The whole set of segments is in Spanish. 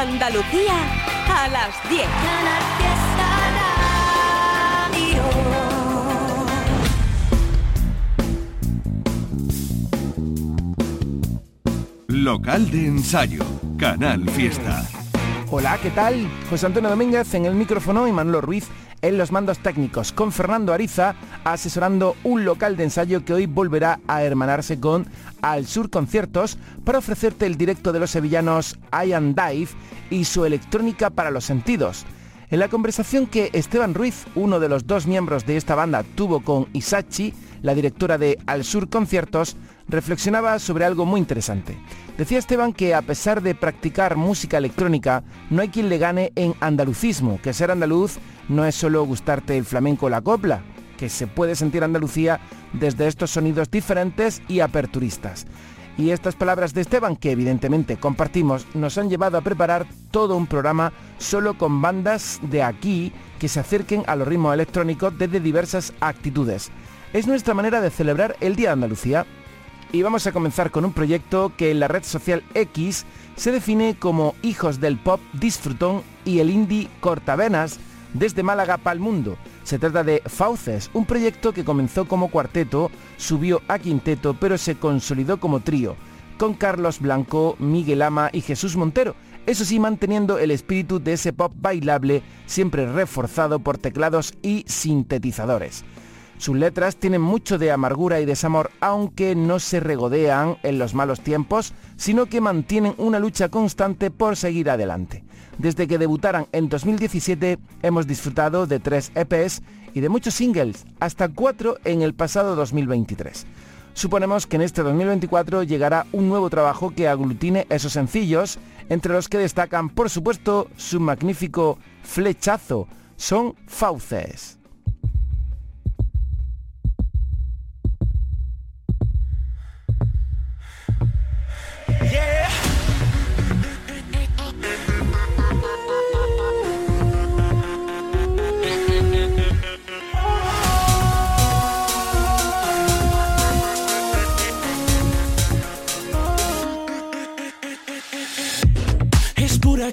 Andalucía a las 10. Local de ensayo, Canal Fiesta. Hola, ¿qué tal? José Antonio Domínguez en el micrófono y Manolo Ruiz en los mandos técnicos, con Fernando Ariza asesorando un local de ensayo que hoy volverá a hermanarse con Al Sur Conciertos para ofrecerte el directo de los sevillanos Ian Dive y su electrónica para los sentidos. En la conversación que Esteban Ruiz, uno de los dos miembros de esta banda, tuvo con Isachi, la directora de Al Sur Conciertos, reflexionaba sobre algo muy interesante. Decía Esteban que a pesar de practicar música electrónica, no hay quien le gane en andalucismo, que ser andaluz no es solo gustarte el flamenco o la copla, que se puede sentir Andalucía desde estos sonidos diferentes y aperturistas. Y estas palabras de Esteban, que evidentemente compartimos, nos han llevado a preparar todo un programa solo con bandas de aquí que se acerquen a los ritmos electrónicos desde diversas actitudes. Es nuestra manera de celebrar el Día de Andalucía y vamos a comenzar con un proyecto que en la red social X se define como Hijos del Pop Disfrutón y el Indie Cortavenas desde Málaga para el mundo. Se trata de Fauces, un proyecto que comenzó como cuarteto, subió a quinteto, pero se consolidó como trío, con Carlos Blanco, Miguel Ama y Jesús Montero. Eso sí, manteniendo el espíritu de ese pop bailable, siempre reforzado por teclados y sintetizadores. Sus letras tienen mucho de amargura y desamor, aunque no se regodean en los malos tiempos, sino que mantienen una lucha constante por seguir adelante. Desde que debutaran en 2017 hemos disfrutado de tres EPs y de muchos singles, hasta cuatro en el pasado 2023. Suponemos que en este 2024 llegará un nuevo trabajo que aglutine esos sencillos, entre los que destacan, por supuesto, su magnífico flechazo. Son fauces.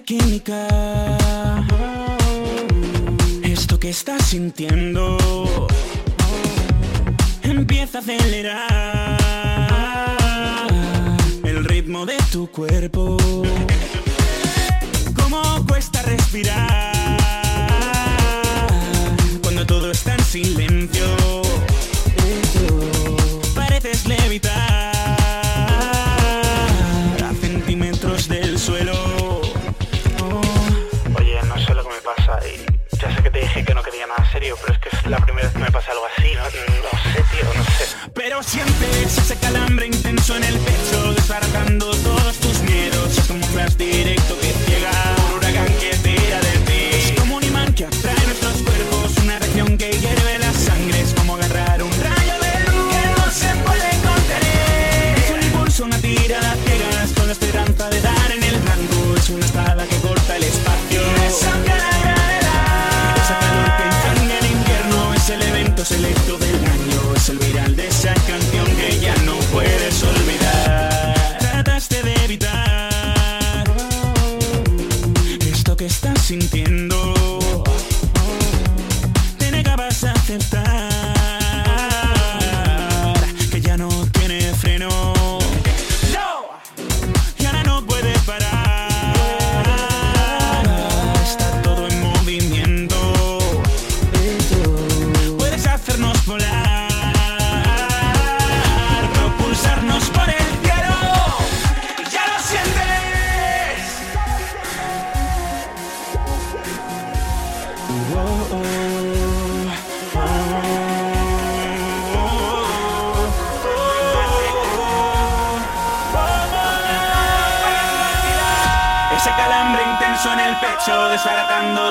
Química. Esto que estás sintiendo empieza a acelerar el ritmo de tu cuerpo. Cómo cuesta respirar cuando todo está en silencio. Pareces levitar nada serio, pero es que es la primera vez que me pasa algo así, no, no sé, tío, no sé. Pero sientes ese calambre intenso en el pecho, desbaratando todos tus miedos. Es como un flash directo evitar esto que estás sintiendo. Te negabas a aceptar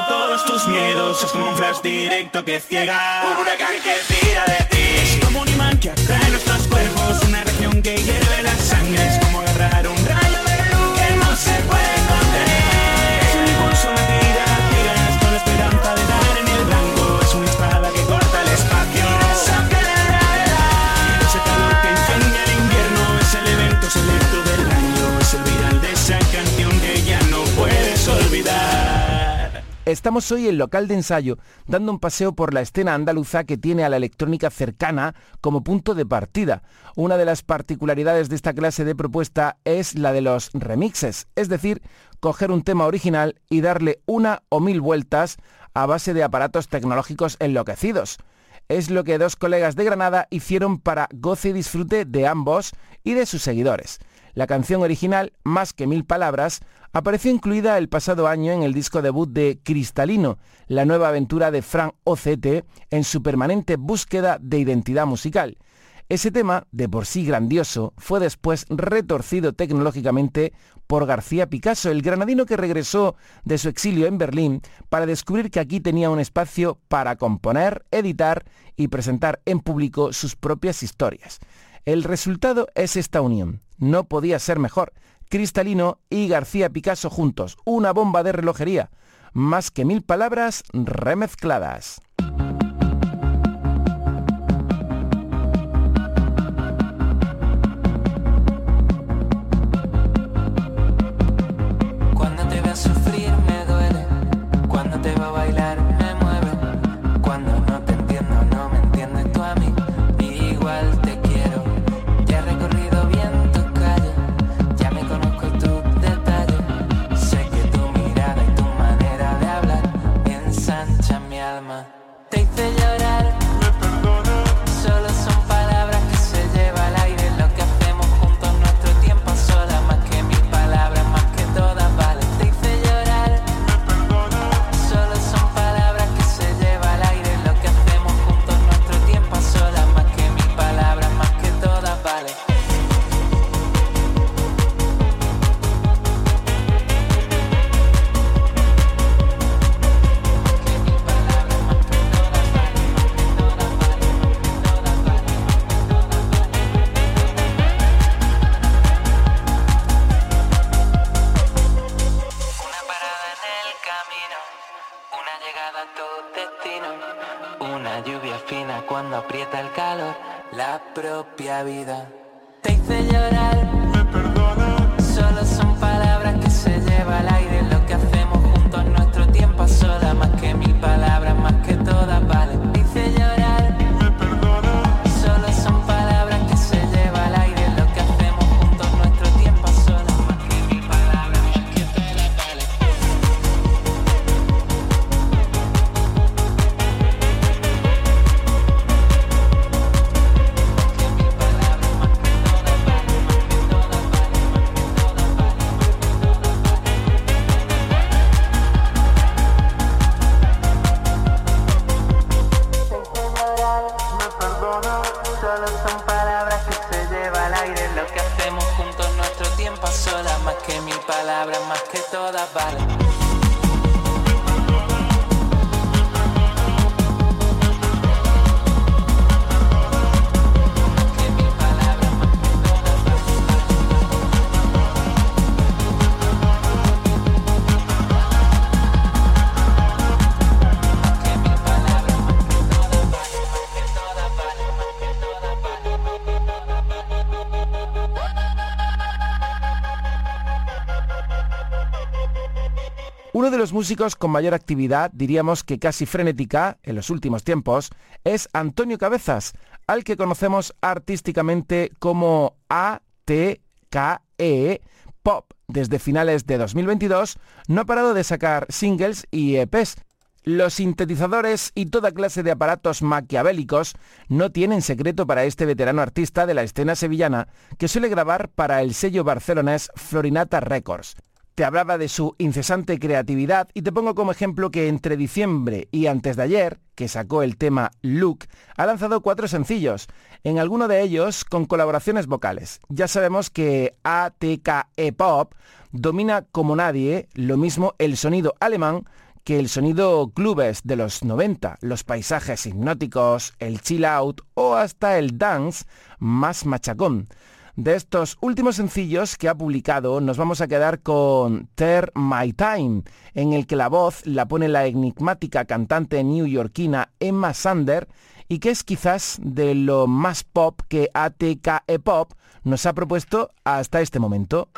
todos tus miedos. Es como un flash directo que ciega, Estamos hoy en local de ensayo, dando un paseo por la escena andaluza que tiene a la electrónica cercana como punto de partida. Una de las particularidades de esta clase de propuesta es la de los remixes, es decir, coger un tema original y darle una o mil vueltas a base de aparatos tecnológicos enloquecidos. Es lo que dos colegas de Granada hicieron para goce y disfrute de ambos y de sus seguidores. La canción original, Más que mil palabras, apareció incluida el pasado año en el disco debut de Cristalino, la nueva aventura de Frank OCT en su permanente búsqueda de identidad musical. Ese tema, de por sí grandioso, fue después retorcido tecnológicamente por García Picasso, el granadino que regresó de su exilio en Berlín para descubrir que aquí tenía un espacio para componer, editar y presentar en público sus propias historias. El resultado es esta unión. No podía ser mejor. Cristalino y García Picasso juntos. Una bomba de relojería. Más que mil palabras remezcladas. Uno de los músicos con mayor actividad, diríamos que casi frenética, en los últimos tiempos, es Antonio Cabezas, al que conocemos artísticamente como ATKE Pop. Desde finales de 2022 no ha parado de sacar singles y EPs. Los sintetizadores y toda clase de aparatos maquiavélicos no tienen secreto para este veterano artista de la escena sevillana que suele grabar para el sello barcelonés Florinata Records. Te hablaba de su incesante creatividad y te pongo como ejemplo que entre diciembre y antes de ayer, que sacó el tema Look, ha lanzado cuatro sencillos, en alguno de ellos con colaboraciones vocales. Ya sabemos que ATKE Pop domina como nadie lo mismo el sonido alemán que el sonido clubes de los 90, los paisajes hipnóticos, el chill out o hasta el dance más machacón. De estos últimos sencillos que ha publicado, nos vamos a quedar con Tear My Time, en el que la voz la pone la enigmática cantante newyorkina Emma Sander y que es quizás de lo más pop que ATKE Pop nos ha propuesto hasta este momento.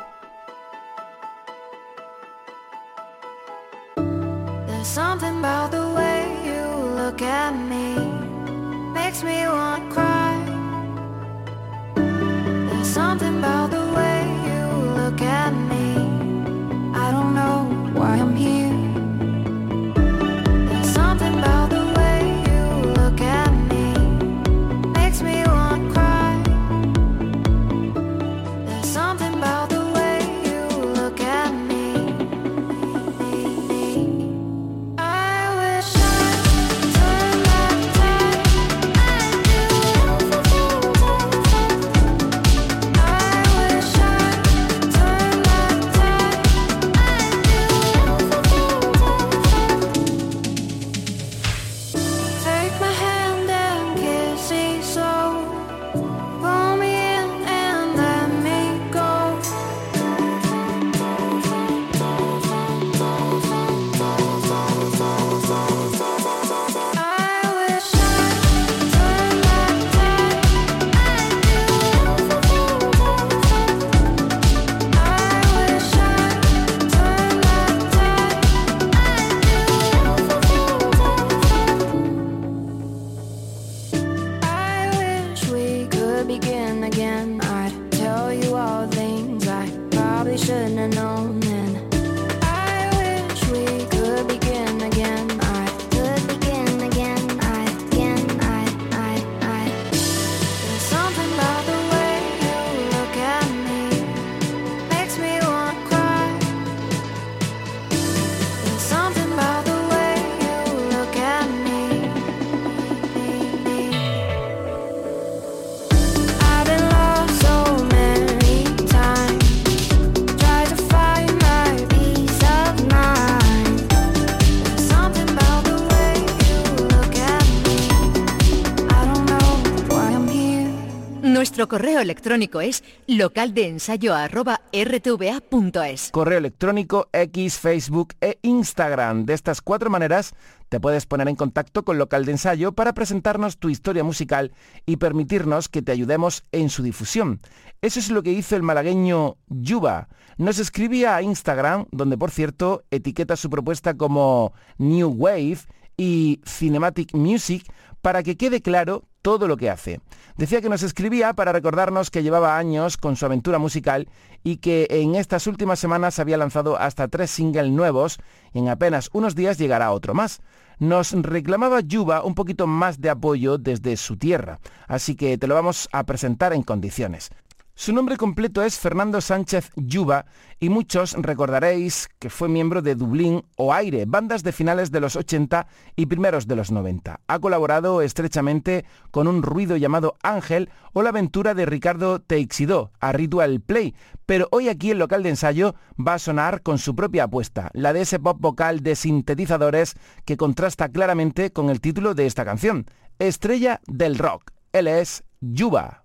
Something about the Nuestro correo electrónico es localdeensayo@rtva.es. correo electrónico, X, Facebook e Instagram. De estas cuatro maneras te puedes poner en contacto con Local de Ensayo para presentarnos tu historia musical y permitirnos que te ayudemos en su difusión. Eso es lo que hizo el malagueño Yuba. Nos escribía a Instagram, donde por cierto etiqueta su propuesta como New Wave y Cinematic Music para que quede claro todo lo que hace. Decía que nos escribía para recordarnos que llevaba años con su aventura musical y que en estas últimas semanas había lanzado hasta tres singles nuevos y en apenas unos días llegará otro más. Nos reclamaba Yuba un poquito más de apoyo desde su tierra, así que te lo vamos a presentar en condiciones. Su nombre completo es Fernando Sánchez Yuba y muchos recordaréis que fue miembro de Dublín o Aire, bandas de finales de los 80 y primeros de los 90. Ha colaborado estrechamente con un ruido llamado Ángel o la aventura de Ricardo Teixidó a Ritual Play, pero hoy aquí el local de ensayo va a sonar con su propia apuesta, la de ese pop vocal de sintetizadores que contrasta claramente con el título de esta canción, Estrella del Rock. Él es Yuba.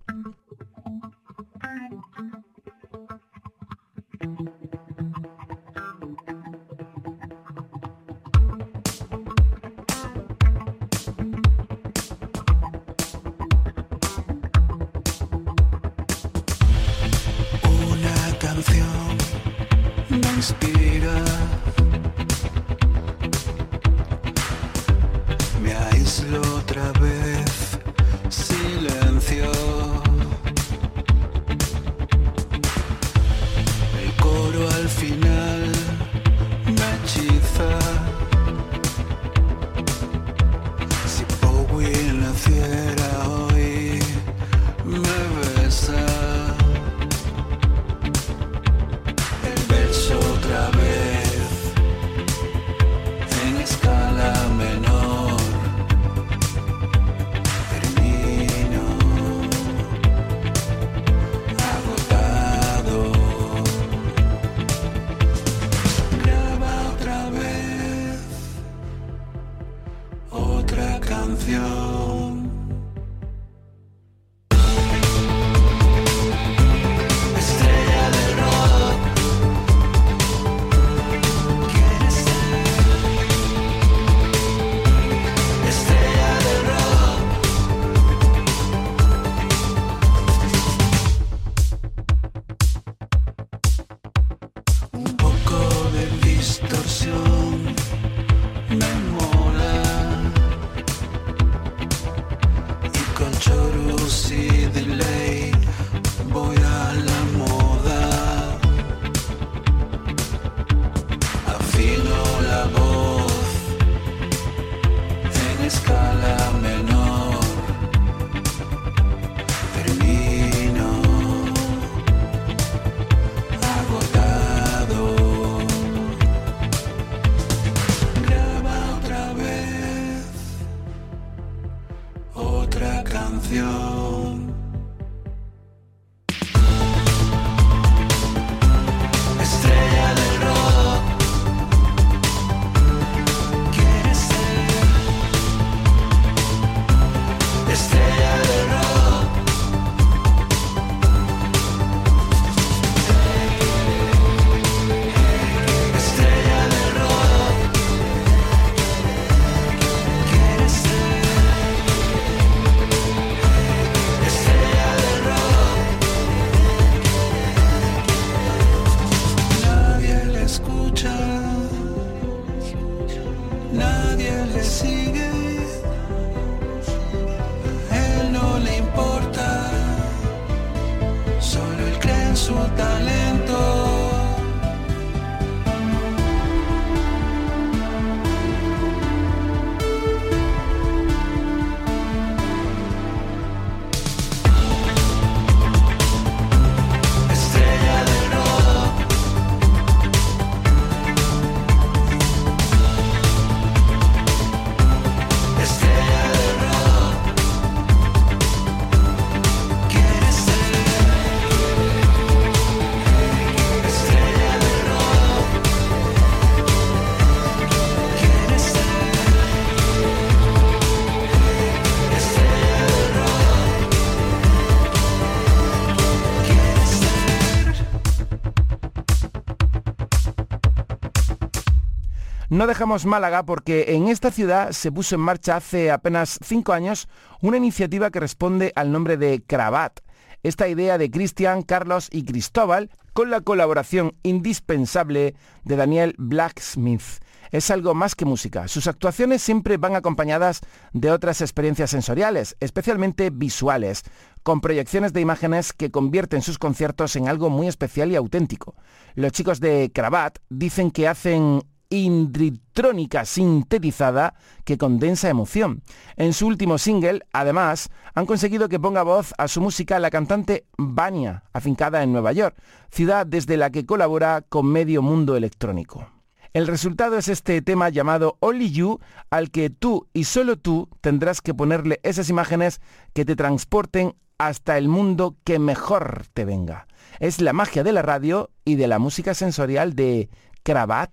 Una canción me inspira. Me aíslo otra vez. Silencio. Distorsión No dejamos Málaga porque en esta ciudad se puso en marcha hace apenas cinco años una iniciativa que responde al nombre de Cravat. Esta idea de Cristian, Carlos y Cristóbal con la colaboración indispensable de Daniel Blacksmith. Es algo más que música. Sus actuaciones siempre van acompañadas de otras experiencias sensoriales, especialmente visuales, con proyecciones de imágenes que convierten sus conciertos en algo muy especial y auténtico. Los chicos de Cravat dicen que hacen indritrónica sintetizada que condensa emoción. En su último single, además, han conseguido que ponga voz a su música la cantante Vania, afincada en Nueva York, ciudad desde la que colabora con medio mundo electrónico. El resultado es este tema llamado Only You, al que tú y solo tú tendrás que ponerle esas imágenes que te transporten hasta el mundo que mejor te venga. Es la magia de la radio y de la música sensorial de Cravat.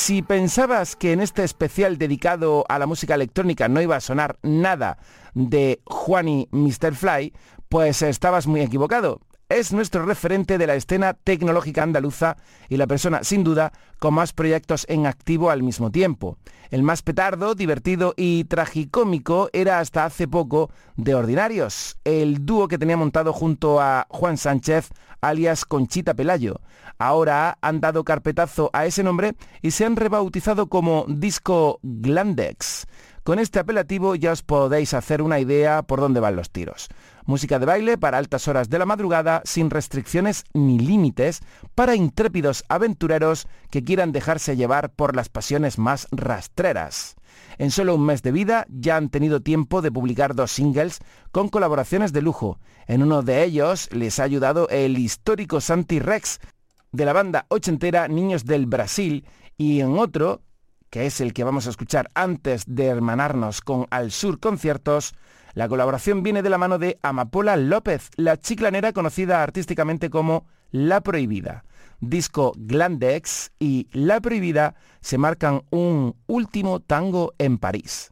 Si pensabas que en este especial dedicado a la música electrónica no iba a sonar nada de Juan y Mr. Fly, pues estabas muy equivocado. Es nuestro referente de la escena tecnológica andaluza y la persona, sin duda, con más proyectos en activo al mismo tiempo. El más petardo, divertido y tragicómico era hasta hace poco de Ordinarios, el dúo que tenía montado junto a Juan Sánchez, alias Conchita Pelayo. Ahora han dado carpetazo a ese nombre y se han rebautizado como Disco Glandex. Con este apelativo ya os podéis hacer una idea por dónde van los tiros. Música de baile para altas horas de la madrugada sin restricciones ni límites para intrépidos aventureros que quieran dejarse llevar por las pasiones más rastreras. En solo un mes de vida ya han tenido tiempo de publicar dos singles con colaboraciones de lujo. En uno de ellos les ha ayudado el histórico Santi Rex de la banda ochentera Niños del Brasil y en otro que es el que vamos a escuchar antes de hermanarnos con Al Sur Conciertos, la colaboración viene de la mano de Amapola López, la chiclanera conocida artísticamente como La Prohibida. Disco Glandex y La Prohibida se marcan un último tango en París.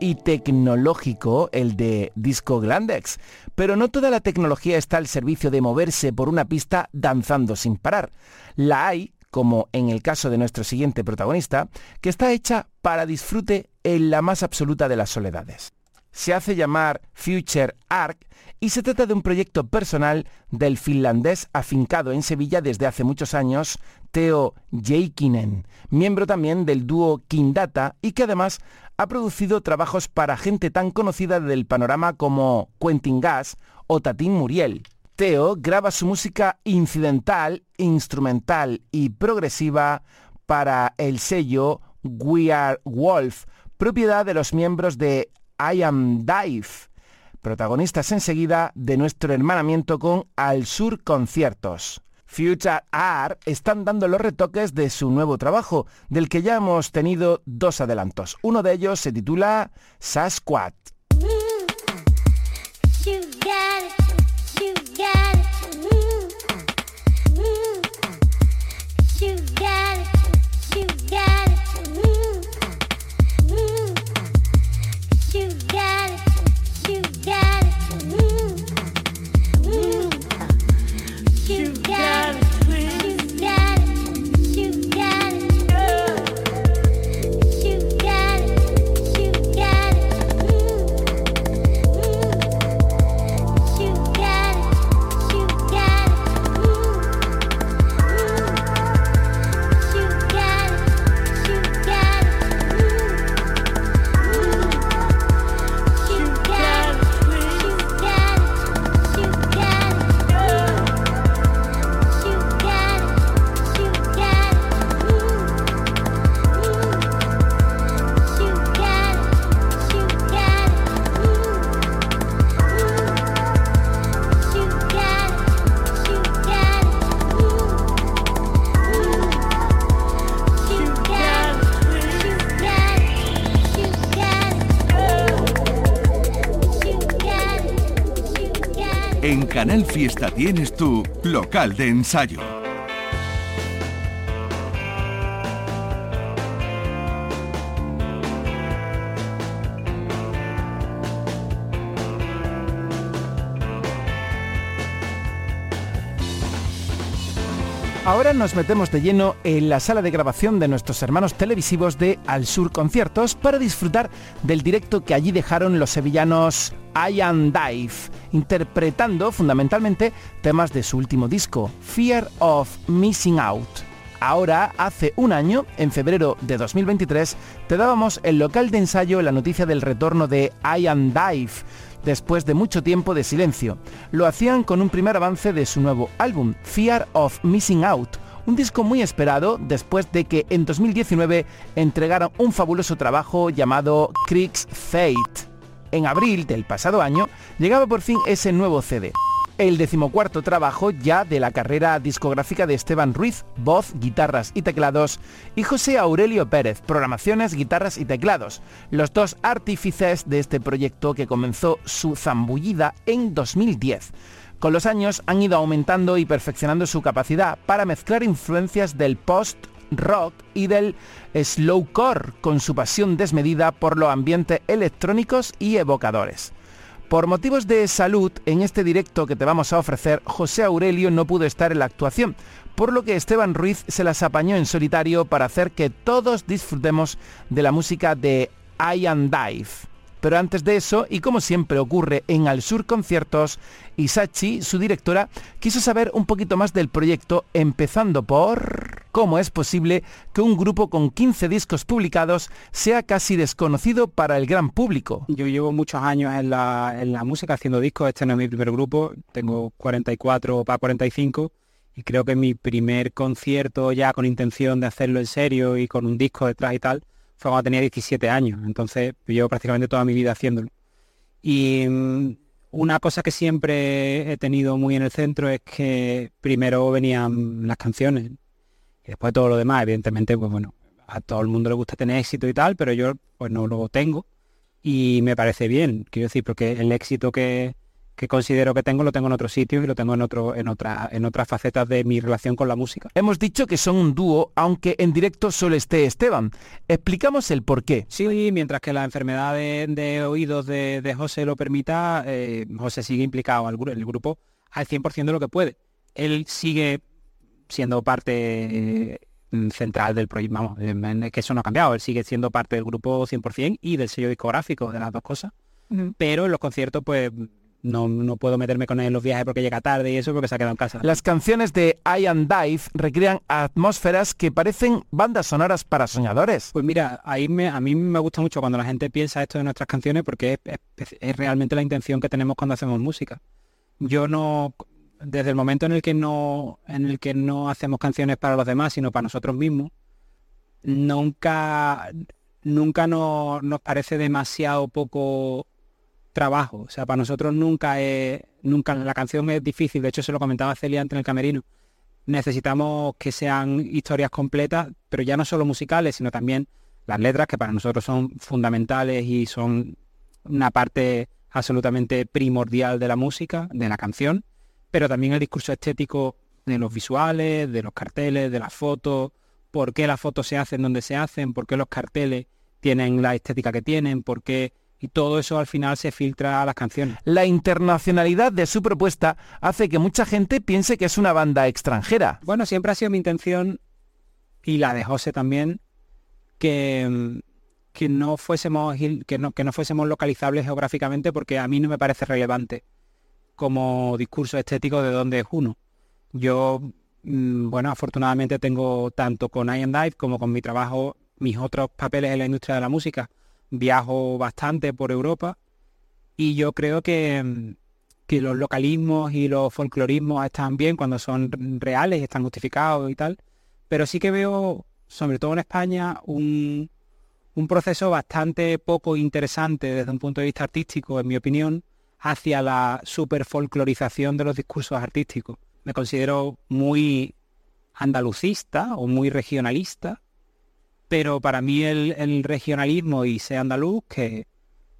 Y tecnológico el de Disco Glandex. Pero no toda la tecnología está al servicio de moverse por una pista danzando sin parar. La hay, como en el caso de nuestro siguiente protagonista, que está hecha para disfrute en la más absoluta de las soledades. Se hace llamar Future Arc y se trata de un proyecto personal del finlandés afincado en Sevilla desde hace muchos años, Teo Jeikinen, miembro también del dúo Kindata y que además ha producido trabajos para gente tan conocida del panorama como Quentin Gas o Tatín Muriel. Teo graba su música incidental, instrumental y progresiva para el sello We Are Wolf, propiedad de los miembros de I Am Dive, protagonistas enseguida de nuestro hermanamiento con Al Sur Conciertos. Future Art están dando los retoques de su nuevo trabajo, del que ya hemos tenido dos adelantos. Uno de ellos se titula Sasquatch. Fiesta tienes tu local de ensayo. Ahora nos metemos de lleno en la sala de grabación de nuestros hermanos televisivos de Al Sur Conciertos para disfrutar del directo que allí dejaron los sevillanos Ian Dive, interpretando fundamentalmente temas de su último disco, Fear of Missing Out. Ahora, hace un año, en febrero de 2023, te dábamos el local de ensayo la noticia del retorno de Ian Dive, después de mucho tiempo de silencio. Lo hacían con un primer avance de su nuevo álbum, Fear of Missing Out, un disco muy esperado después de que en 2019 entregaron un fabuloso trabajo llamado Creek's Fate. En abril del pasado año llegaba por fin ese nuevo CD. El decimocuarto trabajo ya de la carrera discográfica de Esteban Ruiz, voz, guitarras y teclados, y José Aurelio Pérez, programaciones, guitarras y teclados, los dos artífices de este proyecto que comenzó su zambullida en 2010. Con los años han ido aumentando y perfeccionando su capacidad para mezclar influencias del post rock y del slowcore con su pasión desmedida por los ambientes electrónicos y evocadores. Por motivos de salud, en este directo que te vamos a ofrecer, José Aurelio no pudo estar en la actuación, por lo que Esteban Ruiz se las apañó en solitario para hacer que todos disfrutemos de la música de Ian Dive. Pero antes de eso, y como siempre ocurre en Al Sur Conciertos, Isachi, su directora, quiso saber un poquito más del proyecto, empezando por cómo es posible que un grupo con 15 discos publicados sea casi desconocido para el gran público. Yo llevo muchos años en la, en la música haciendo discos, este no es mi primer grupo, tengo 44 para 45 y creo que mi primer concierto ya con intención de hacerlo en serio y con un disco detrás y tal fue cuando tenía 17 años, entonces llevo prácticamente toda mi vida haciéndolo. Y mm, una cosa que siempre he tenido muy en el centro es que primero venían las canciones y después todo lo demás, evidentemente, pues bueno, a todo el mundo le gusta tener éxito y tal, pero yo pues no lo tengo y me parece bien, quiero decir, porque el éxito que, que considero que tengo lo tengo en otros sitios y lo tengo en otro en otra en otras facetas de mi relación con la música. Hemos dicho que son un dúo, aunque en directo solo esté Esteban. Explicamos el por qué. Sí, mientras que la enfermedad de, de oídos de, de José lo permita, eh, José sigue implicado al gru- el grupo al 100% de lo que puede. Él sigue siendo parte eh, central del proyecto, vamos, eh, es que eso no ha cambiado, él sigue siendo parte del grupo 100% y del sello discográfico, de las dos cosas. Pero en los conciertos, pues no, no puedo meterme con él en los viajes porque llega tarde y eso porque se ha quedado en casa. Las canciones de Ian Dive recrean atmósferas que parecen bandas sonoras para soñadores. Pues mira, ahí me, a mí me gusta mucho cuando la gente piensa esto de nuestras canciones porque es, es- es realmente la intención que tenemos cuando hacemos música. Yo no, desde el momento en el que no en el que no hacemos canciones para los demás, sino para nosotros mismos, nunca nunca no- nos parece demasiado poco trabajo. O sea, para nosotros nunca es, nunca la canción es difícil. De hecho, se lo comentaba Celia antes en el camerino. Necesitamos que sean historias completas, pero ya no solo musicales, sino también las letras, que para nosotros son fundamentales y son una parte absolutamente primordial de la música, de la canción, pero también el discurso estético de los visuales, de los carteles, de las fotos, por qué las fotos se hacen donde se hacen, por qué los carteles tienen la estética que tienen, por qué... Y todo eso al final se filtra a las canciones. La internacionalidad de su propuesta hace que mucha gente piense que es una banda extranjera. Bueno, siempre ha sido mi intención, y la de José también, que, que no fuésemos que no, que no fuésemos localizables geográficamente porque a mí no me parece relevante como discurso estético de dónde es uno. Yo, mm, bueno, afortunadamente tengo tanto con I and Dive como con mi trabajo, mis otros papeles en la industria de la música. Viajo bastante por Europa y yo creo que, mm, que los localismos y los folclorismos están bien cuando son reales y están justificados y tal, pero sí que veo, sobre todo en España, un, un proceso bastante poco interesante desde un punto de vista artístico, en mi opinión, hacia la super folclorización de los discursos artísticos. Me considero muy andalucista o muy regionalista, pero para mí el, regionalismo y ser andaluz, que,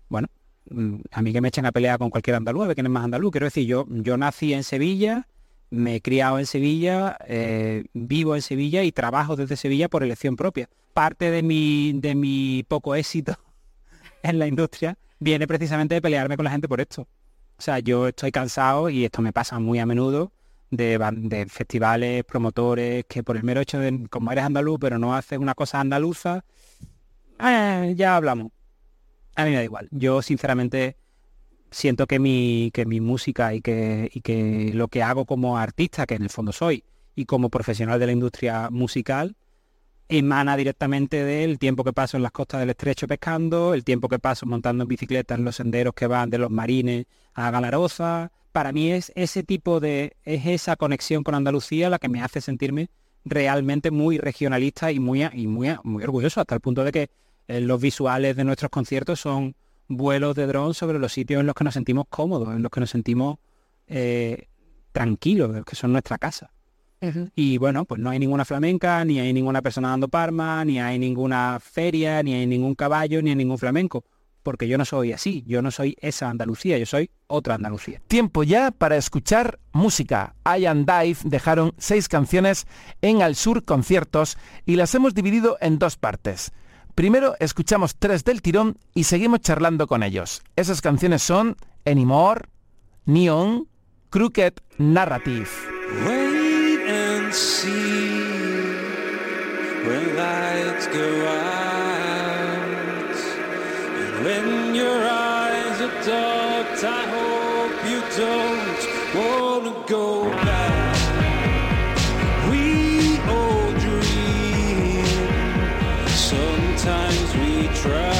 bueno, mm, a mí que me echen a pelear con cualquier andaluz, ver quién es más andaluz. Quiero decir, yo, yo nací en Sevilla, me he criado en Sevilla, eh, vivo en Sevilla y trabajo desde Sevilla por elección propia. Parte de mi, de mi poco éxito en la industria viene precisamente de pelearme con la gente por esto. O sea, yo estoy cansado y esto me pasa muy a menudo de, festivales, promotores, que por el mero hecho de, como eres andaluz, pero no haces una cosa andaluza, eh, ya hablamos. A mí me da igual. Yo sinceramente siento que mi, que mi música y que, y que lo que hago como artista, que en el fondo soy, y como profesional de la industria musical, emana directamente del tiempo que paso en las costas del estrecho pescando, el tiempo que paso montando en bicicleta en los senderos que van de los marines a Galaroza. Para mí es ese tipo de, es esa conexión con Andalucía la que me hace sentirme realmente muy regionalista y muy, y muy, muy orgulloso, hasta el punto de que eh, los visuales de nuestros conciertos son vuelos de dron sobre los sitios en los que nos sentimos cómodos, en los que nos sentimos eh, tranquilos, que son nuestra casa. Y bueno, pues no hay ninguna flamenca, ni hay ninguna persona dando parma, ni hay ninguna feria, ni hay ningún caballo, ni hay ningún flamenco. Porque yo no soy así, yo no soy esa Andalucía, yo soy otra Andalucía. Tiempo ya para escuchar música. I and Dive dejaron seis canciones en Al Sur Conciertos y las hemos dividido en dos partes. Primero escuchamos tres del tirón y seguimos charlando con ellos. Esas canciones son Anymore, Neon, Crooked Narrative. Wait and see when lights go out. When your eyes are dark, I hope you don't wanna go back. We all dream, sometimes we try.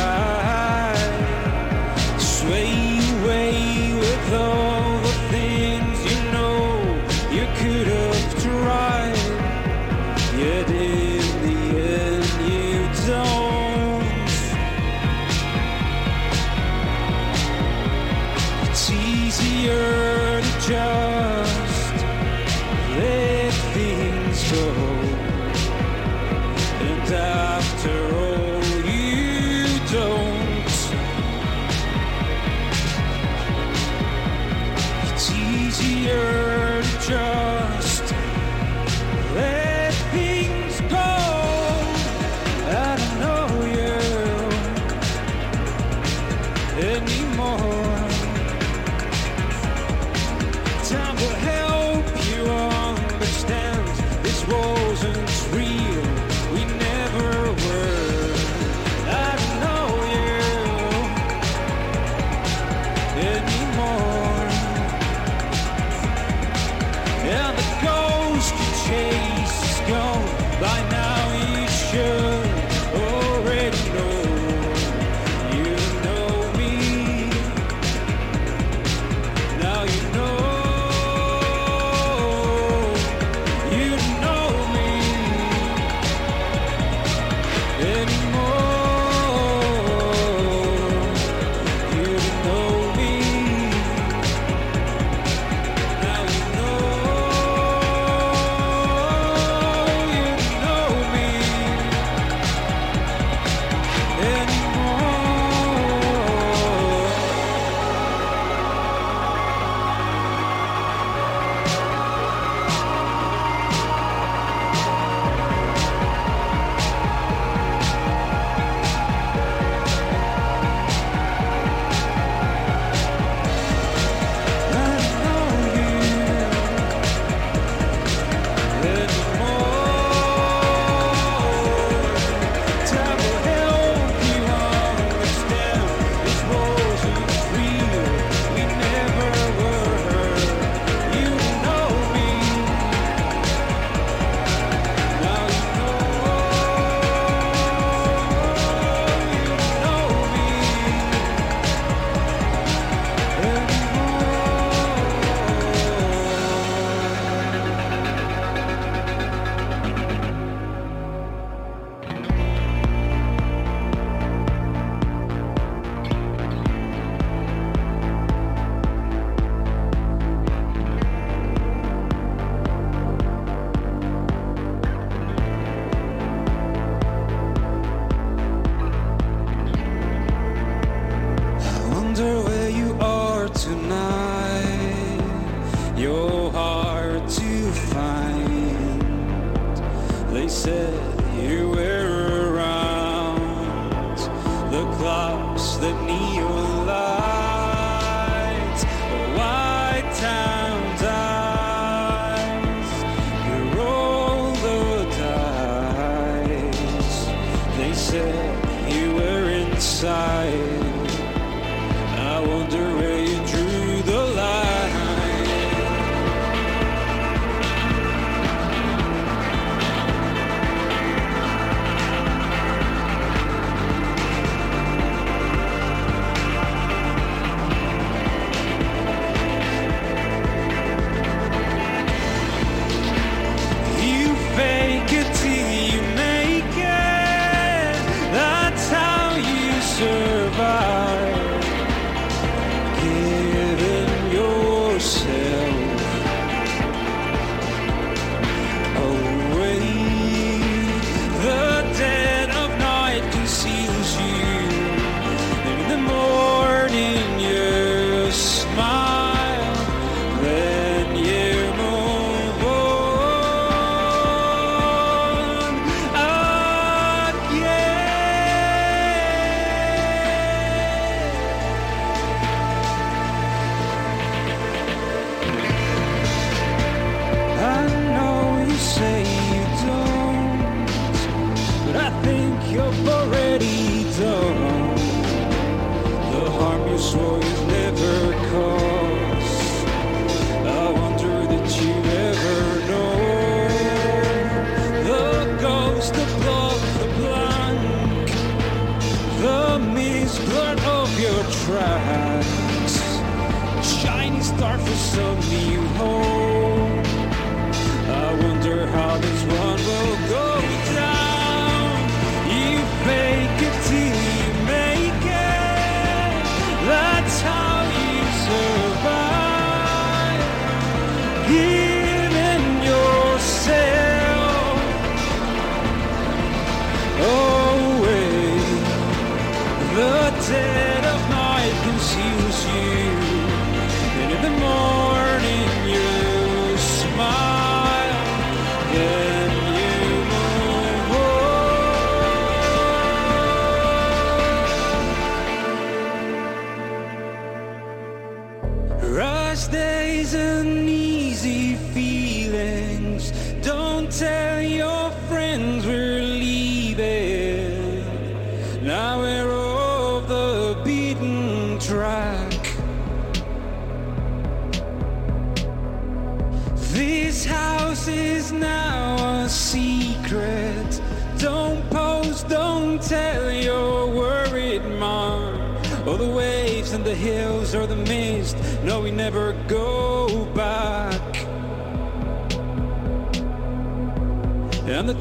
inside.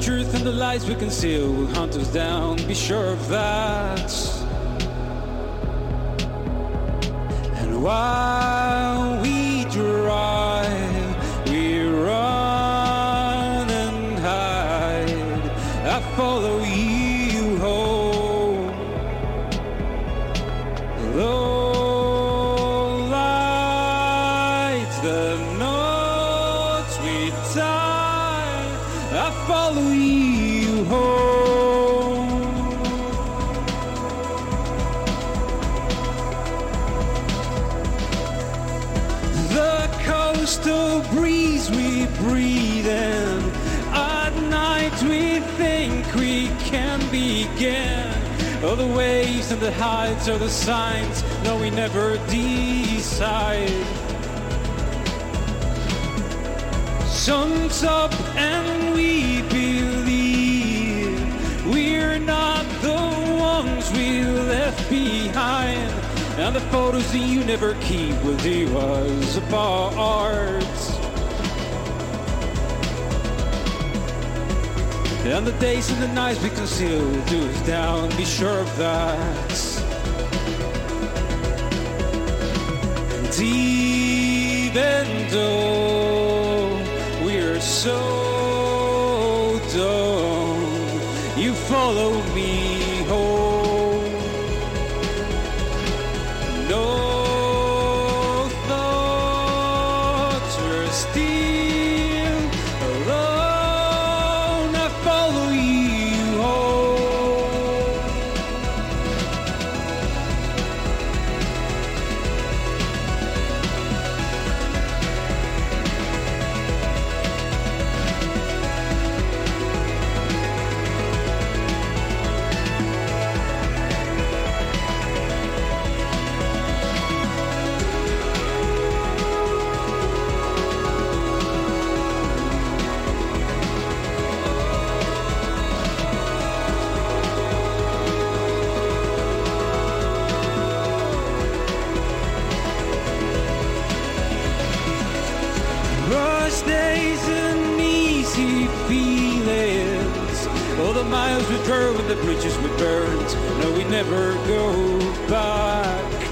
truth and the lies we conceal will hunt us down, be sure of that. And why? face and the heights are the signs. No, we never decide. Sun's up and we believe we're not the ones we left behind. And the photos that you never keep will do us apart. And the days and the nights we conceal dues down, be sure of that. And even though we're so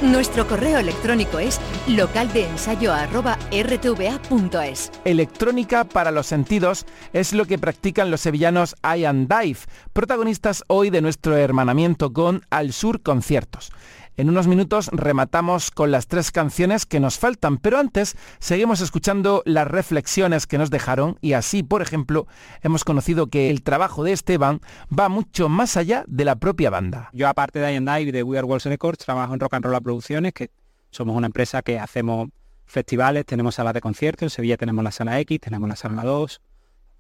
Nuestro correo electrónico es localdeensayo@rtva.es. Electrónica para los sentidos es lo que practican los sevillanos I and Dive, protagonistas hoy de nuestro hermanamiento con Al Sur Conciertos. En unos minutos rematamos con las tres canciones que nos faltan, pero antes seguimos escuchando las reflexiones que nos dejaron y así, por ejemplo, hemos conocido que el trabajo de Esteban va mucho más allá de la propia banda. Yo aparte de I&I y de We Are Walls Records, trabajo en Rock and Roll Producciones, que somos una empresa que hacemos festivales, tenemos salas de conciertos, en Sevilla tenemos la sala X, tenemos la sala 2,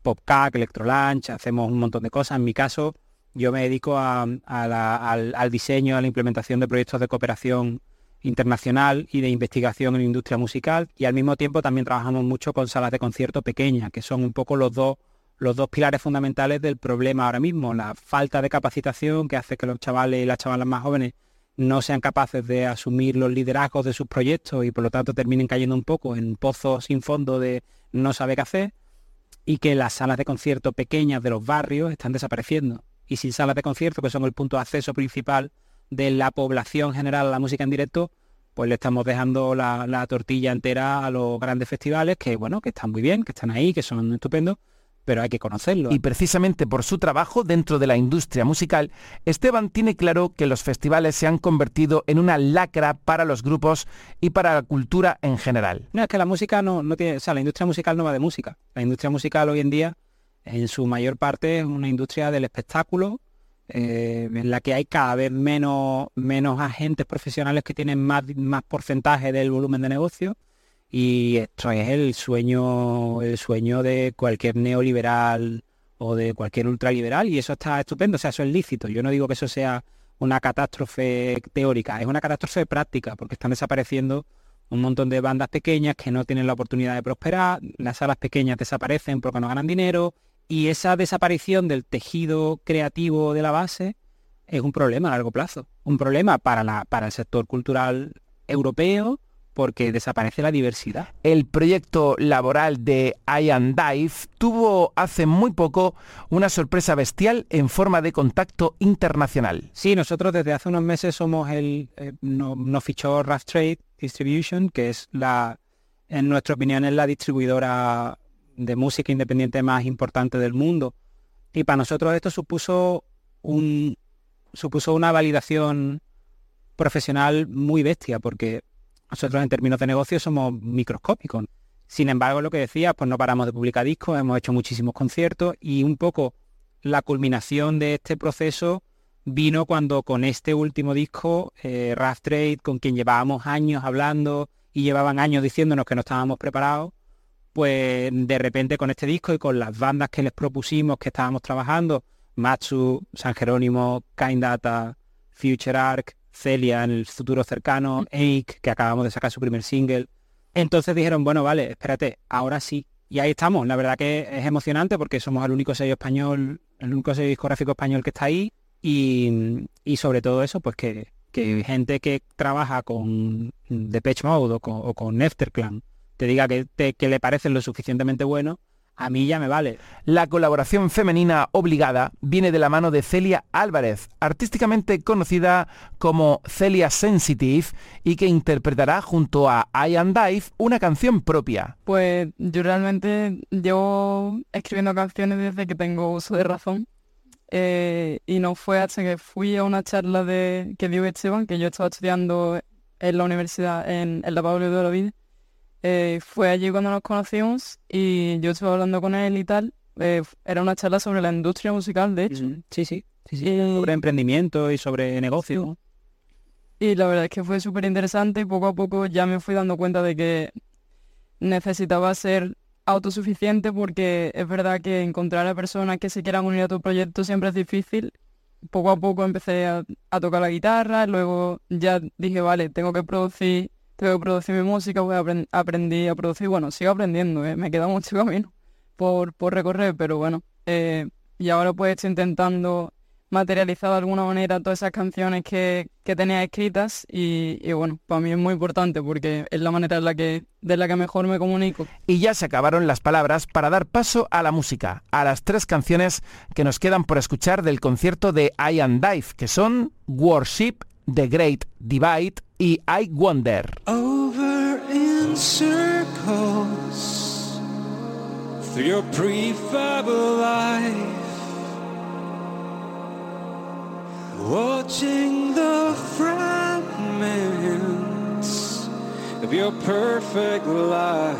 PopCac, Electrolunch, hacemos un montón de cosas. En mi caso, yo me dedico la- al, diseño, a la implementación de proyectos de cooperación internacional y de investigación en industria musical y al mismo tiempo también trabajamos mucho con salas de concierto pequeñas, que son un poco los dos los dos pilares fundamentales del problema ahora mismo, la falta de capacitación que hace que los chavales y las chavalas más jóvenes no sean capaces de asumir los liderazgos de sus proyectos y por lo tanto terminen cayendo un poco en pozos sin fondo de no saber qué hacer y que las salas de concierto pequeñas de los barrios están desapareciendo. Y sin salas de concierto, que son el punto de acceso principal de la población general a la música en directo, pues le estamos dejando la, la tortilla entera a los grandes festivales, que bueno, que están muy bien, que están ahí, que son estupendos, pero hay que conocerlos. Y precisamente por su trabajo dentro de la industria musical, Esteban tiene claro que los festivales se han convertido en una lacra para los grupos y para la cultura en general. No, es que la música no, no tiene, o sea, la industria musical no va de música. La industria musical hoy en día, en su mayor parte, es una industria del espectáculo, eh, en la que hay cada vez menos, menos agentes profesionales que tienen más, más porcentaje del volumen de negocio. Y esto es el sueño, el sueño de cualquier neoliberal o de cualquier ultraliberal, y eso está estupendo, o sea, eso es lícito. Yo no digo que eso sea una catástrofe teórica, es una catástrofe práctica, porque están desapareciendo un montón de bandas pequeñas que no tienen la oportunidad de prosperar, las salas pequeñas desaparecen porque no ganan dinero, y esa desaparición del tejido creativo de la base es un problema a largo plazo, un problema para, la, para el sector cultural europeo porque desaparece la diversidad. El proyecto laboral de I and Dive tuvo hace muy poco una sorpresa bestial en forma de contacto internacional. Sí, nosotros desde hace unos meses somos el, eh, no- nos fichó Rough Trade Distribution, que es la, en nuestra opinión, es la distribuidora de música independiente más importante del mundo. Y para nosotros esto supuso un supuso una validación profesional muy bestia, porque nosotros en términos de negocio somos microscópicos. Sin embargo, lo que decía, pues no paramos de publicar discos, hemos hecho muchísimos conciertos y un poco la culminación de este proceso vino cuando con este último disco, eh, Trade, con quien llevábamos años hablando y llevaban años diciéndonos que no estábamos preparados, pues de repente con este disco y con las bandas que les propusimos que estábamos trabajando, Matsu, San Jerónimo, Kind Data, Future Arc, Celia en el futuro cercano, Ache, que acabamos de sacar su primer single. Entonces dijeron, bueno, vale, espérate, ahora sí. Y ahí estamos. La verdad que es emocionante porque somos el único sello español, el único sello discográfico español que está ahí. Y, y sobre todo eso, pues que, que gente que trabaja con Depeche Mode o con, o con Clan te diga que, te- que le parecen lo suficientemente bueno, a mí ya me vale. La colaboración femenina obligada viene de la mano de Celia Álvarez, artísticamente conocida como Celia Sensitive y que interpretará junto a I and Dive una canción propia. Pues yo realmente llevo escribiendo canciones desde que tengo uso de razón. eh, y no fue hasta que fui a una charla de, que dio Esteban, que yo estaba estudiando en la universidad, en, en la Pablo de Olavide. Eh, fue allí cuando nos conocimos y yo estuve hablando con él y tal. Eh, era una charla sobre la industria musical, de hecho. Sí, sí, sí, sí. Sobre emprendimiento y sobre negocio. Y la verdad es que fue súper interesante y poco a poco ya me fui dando cuenta de que necesitaba ser autosuficiente porque es verdad que encontrar a personas que se quieran unir a tu proyecto siempre es difícil. Poco a poco empecé a, a tocar la guitarra, luego ya dije, vale, tengo que producir, tengo que producir mi música, voy a apren- aprendí a producir, bueno, sigo aprendiendo, ¿eh? me queda mucho camino por, recorrer, pero bueno, eh, y ahora pues estoy intentando materializado de alguna manera todas esas canciones que, tenía escritas y, y bueno, para mí es muy importante porque es la manera en la que, de la que mejor me comunico. Y ya se acabaron las palabras para dar paso a la música, a las tres canciones que nos quedan por escuchar del concierto de I and Dive, que son Worship, The Great Divide y I Wonder. Over in circles through your prefab life, watching the fragments of your perfect life,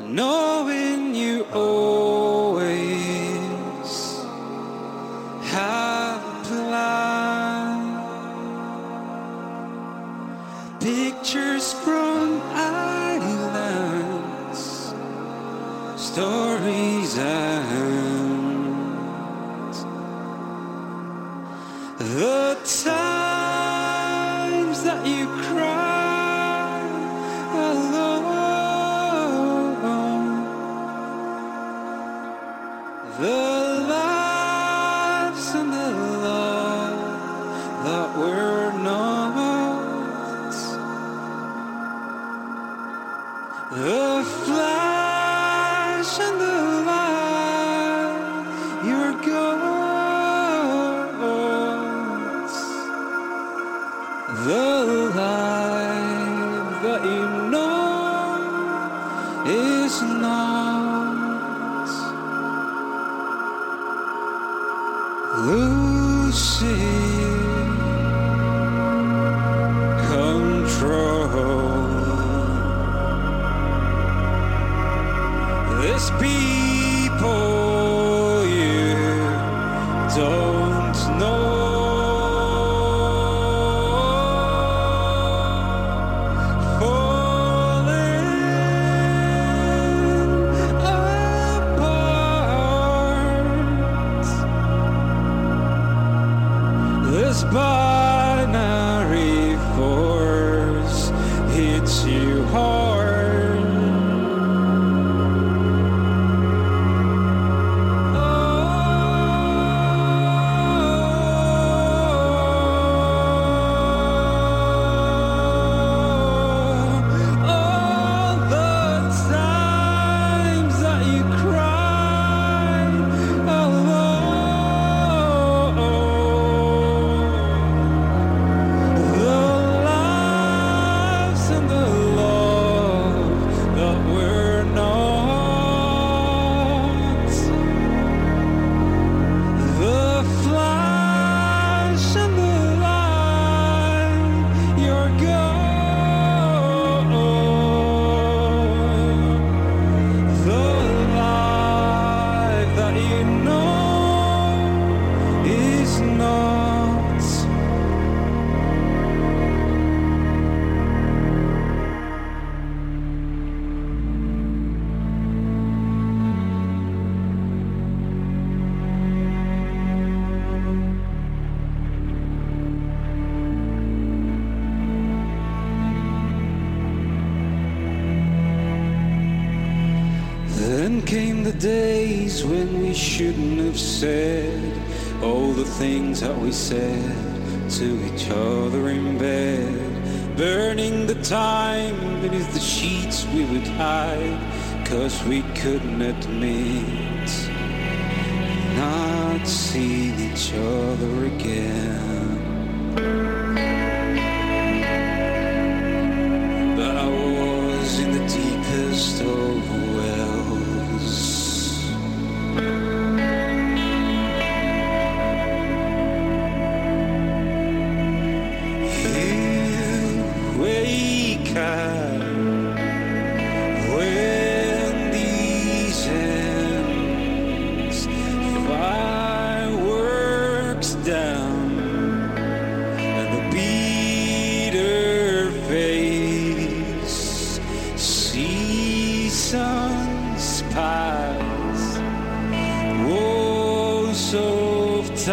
knowing you always Capline. Pictures from islands, stories I heard. The time.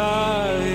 desire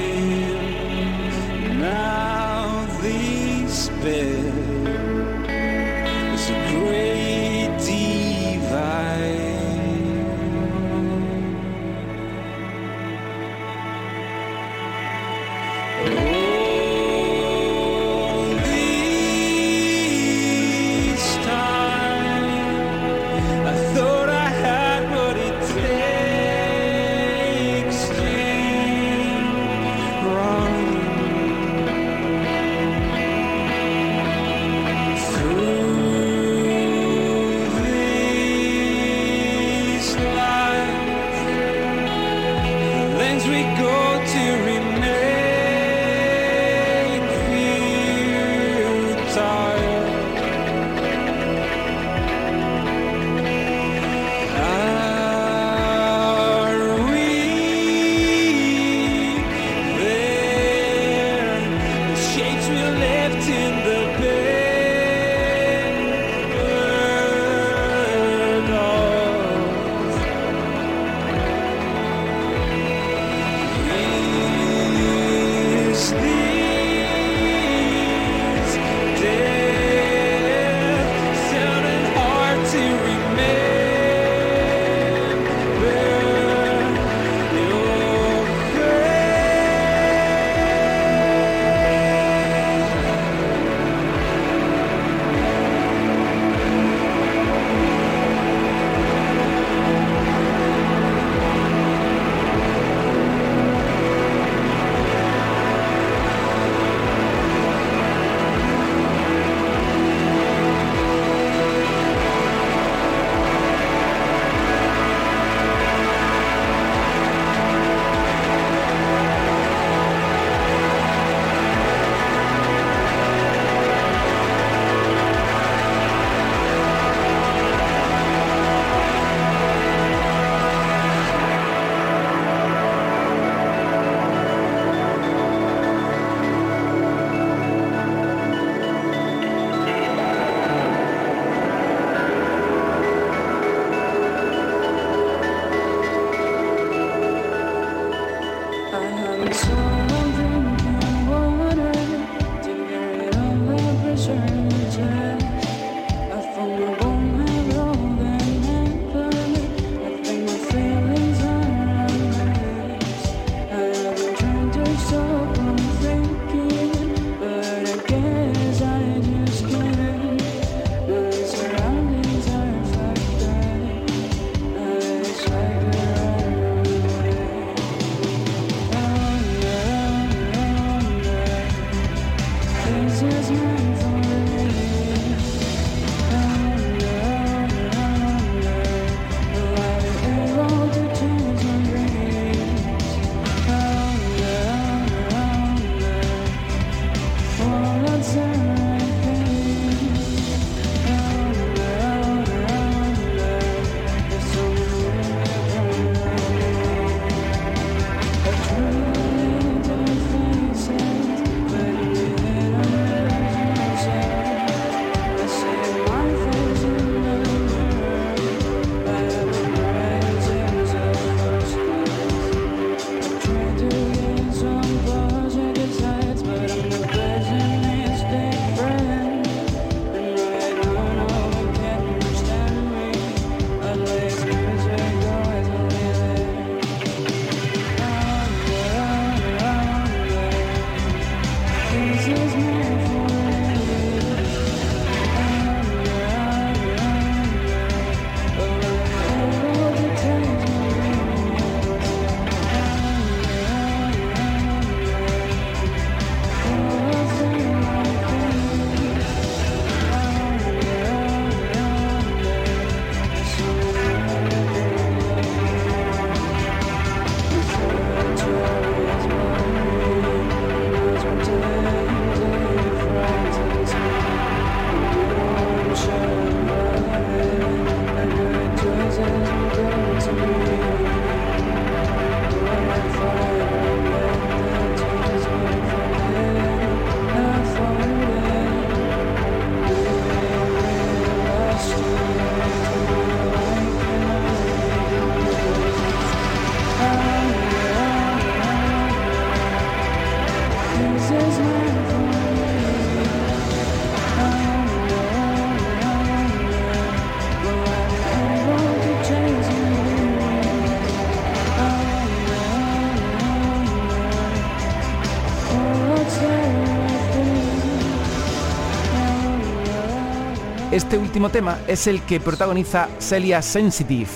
Este último tema es el que protagoniza Celia Sensitive.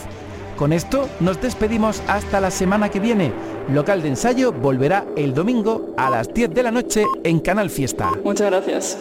Con esto nos despedimos hasta la semana que viene. Local de ensayo volverá el domingo a las 10 de la noche en Canal Fiesta. Muchas gracias.